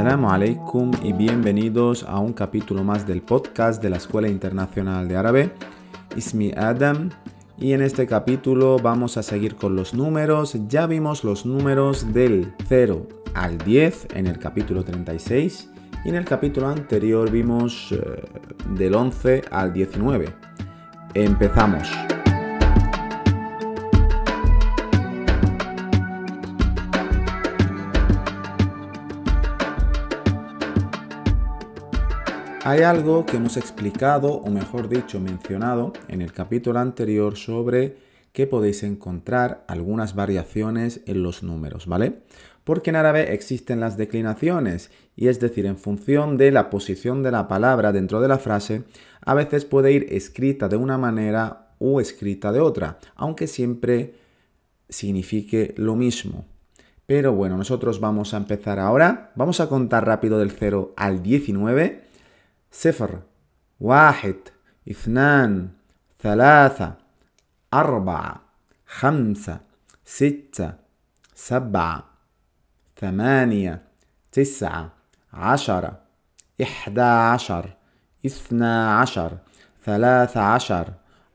Assalamu alaikum y bienvenidos a un capítulo más del podcast de la Escuela Internacional de Árabe. Ismi Adam y en este capítulo vamos a seguir con los números. Ya vimos los números del 0 al 10 en el capítulo 36 y en el capítulo anterior vimos eh, del 11 al 19. Empezamos. Hay algo que hemos explicado, o mejor dicho, mencionado en el capítulo anterior sobre que podéis encontrar algunas variaciones en los números, ¿vale? Porque en árabe existen las declinaciones, y es decir, en función de la posición de la palabra dentro de la frase, a veces puede ir escrita de una manera o escrita de otra, aunque siempre signifique lo mismo. Pero bueno, nosotros vamos a empezar ahora. Vamos a contar rápido del 0 al 19 صفر واحد اثنان ثلاثة أربعة خمسة ستة سبعة ثمانية تسعة عشرة إحدى عشر اثنا عشر ثلاثة عشر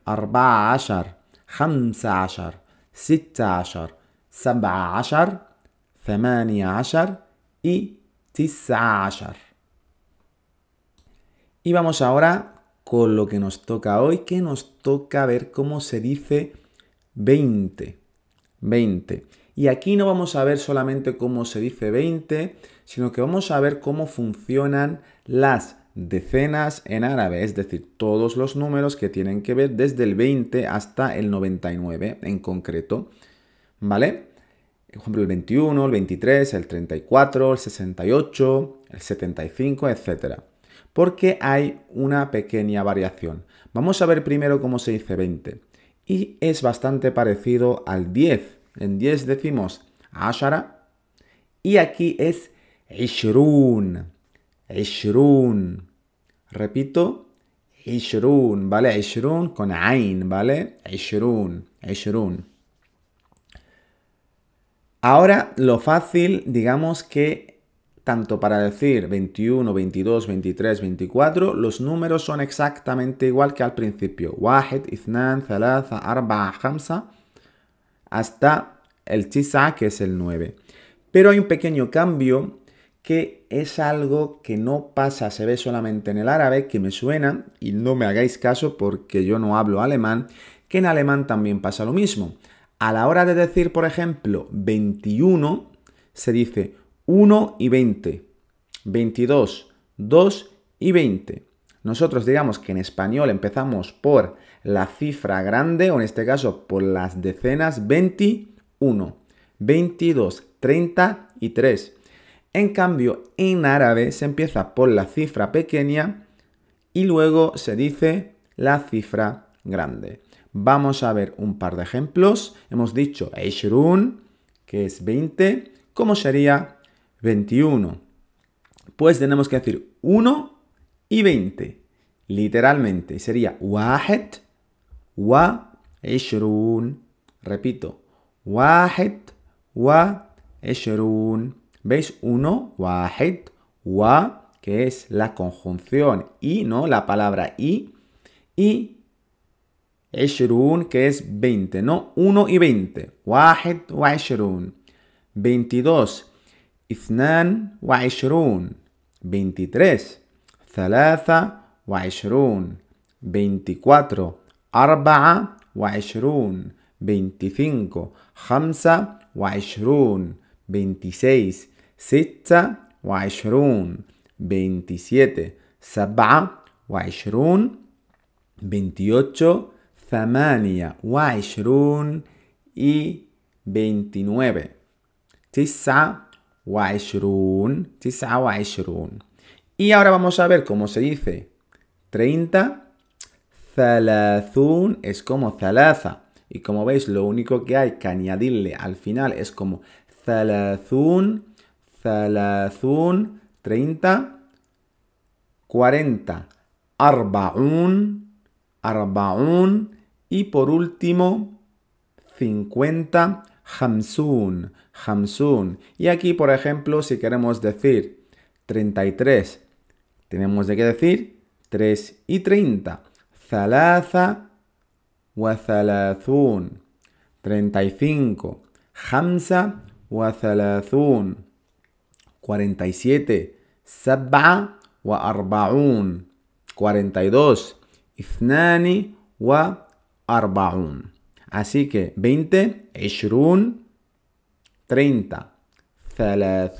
أربعة عشر خمسة عشر ستة عشر سبعة عشر ثمانية عشر إي تسعة عشر. Y vamos ahora con lo que nos toca hoy, que nos toca ver cómo se dice 20. 20. Y aquí no vamos a ver solamente cómo se dice 20, sino que vamos a ver cómo funcionan las decenas en árabe, es decir, todos los números que tienen que ver desde el 20 hasta el 99 en concreto. ¿Vale? Por ejemplo, el 21, el 23, el 34, el 68, el 75, etcétera porque hay una pequeña variación. Vamos a ver primero cómo se dice 20. Y es bastante parecido al 10. En 10 decimos ashara y aquí es ishrun. Ishrun. Repito, ishrun, ¿vale? Ishrun con ain, ¿vale? Ishrun, ishrun. Ahora, lo fácil, digamos que tanto para decir 21, 22, 23, 24, los números son exactamente igual que al principio. Wahid, Ithnan, Thalatha, Arba, Hamsa, hasta el Tisa, que es el 9. Pero hay un pequeño cambio que es algo que no pasa, se ve solamente en el árabe, que me suena, y no me hagáis caso porque yo no hablo alemán, que en alemán también pasa lo mismo. A la hora de decir, por ejemplo, 21, se dice 1 y 20, 22, 2 y 20. Nosotros digamos que en español empezamos por la cifra grande, o en este caso por las decenas 21, 22, 33. En cambio, en árabe se empieza por la cifra pequeña y luego se dice la cifra grande. Vamos a ver un par de ejemplos. Hemos dicho Eishrun, que es 20. ¿Cómo sería 21. Pues tenemos que decir 1 y 20. Literalmente sería wahed wa ishrun. Repito, wahed wa ishrun. ¿Veis? 1, wahed wa, que es la conjunción y, ¿no? La palabra y. Y ishrun, que es 20, ¿no? 1 y 20. Wahed wa ishrun. 22 اثنان وعشرون. 23 ثلاثة وعشرون. 24 أربعة وعشرون. 25 خمسة وعشرون. 26 ستة وعشرون. 27 سبعة وعشرون. 28 ثمانية وعشرون. y 29 تسعة وعشرون تسعة وعشرون y ahora vamos a ver cómo se dice 30 ثلاثون es como ثلاثة y como veis lo único que hay que añadirle al final es como ثلاثون ثلاثون 30 40 أربعون أربعون y por último 50 Hamsun, Hamsun. Y aquí, por ejemplo, si queremos decir 33, tenemos de que decir 3 y 30. Zalaza wa zalazun. 35. Hamza wa zalazun. 47. Sab'a wa arbaun. 42. Ithnani wa arbaun. Así que 20, 20, 30, 30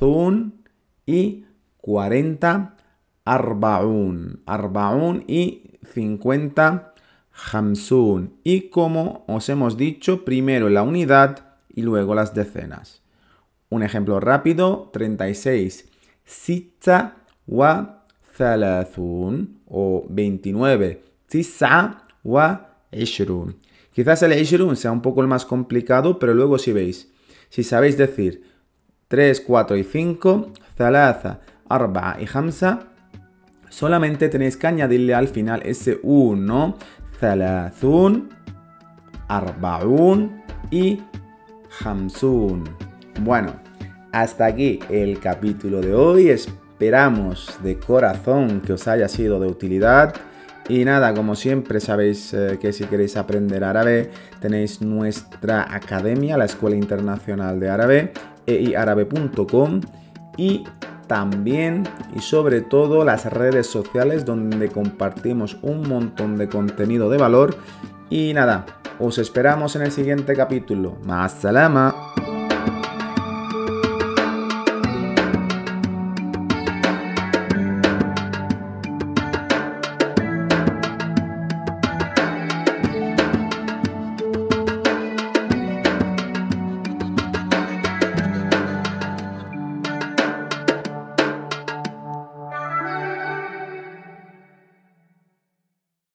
y 40, 40, 40 y 50, 50. Y como os hemos dicho, primero la unidad y luego las decenas. Un ejemplo rápido, 36, 6 wa 30 o 29, 9 wa 20. Quizás el ishrun sea un poco el más complicado, pero luego si veis, si sabéis decir 3, 4 y 5, thalatha, arba y hamsa, solamente tenéis que añadirle al final ese 1, thalathun, arbaun y hamsun. Bueno, hasta aquí el capítulo de hoy. Esperamos de corazón que os haya sido de utilidad. Y nada, como siempre sabéis eh, que si queréis aprender árabe tenéis nuestra academia, la Escuela Internacional de Árabe, eiarabe.com y también y sobre todo las redes sociales donde compartimos un montón de contenido de valor. Y nada, os esperamos en el siguiente capítulo. Más salama.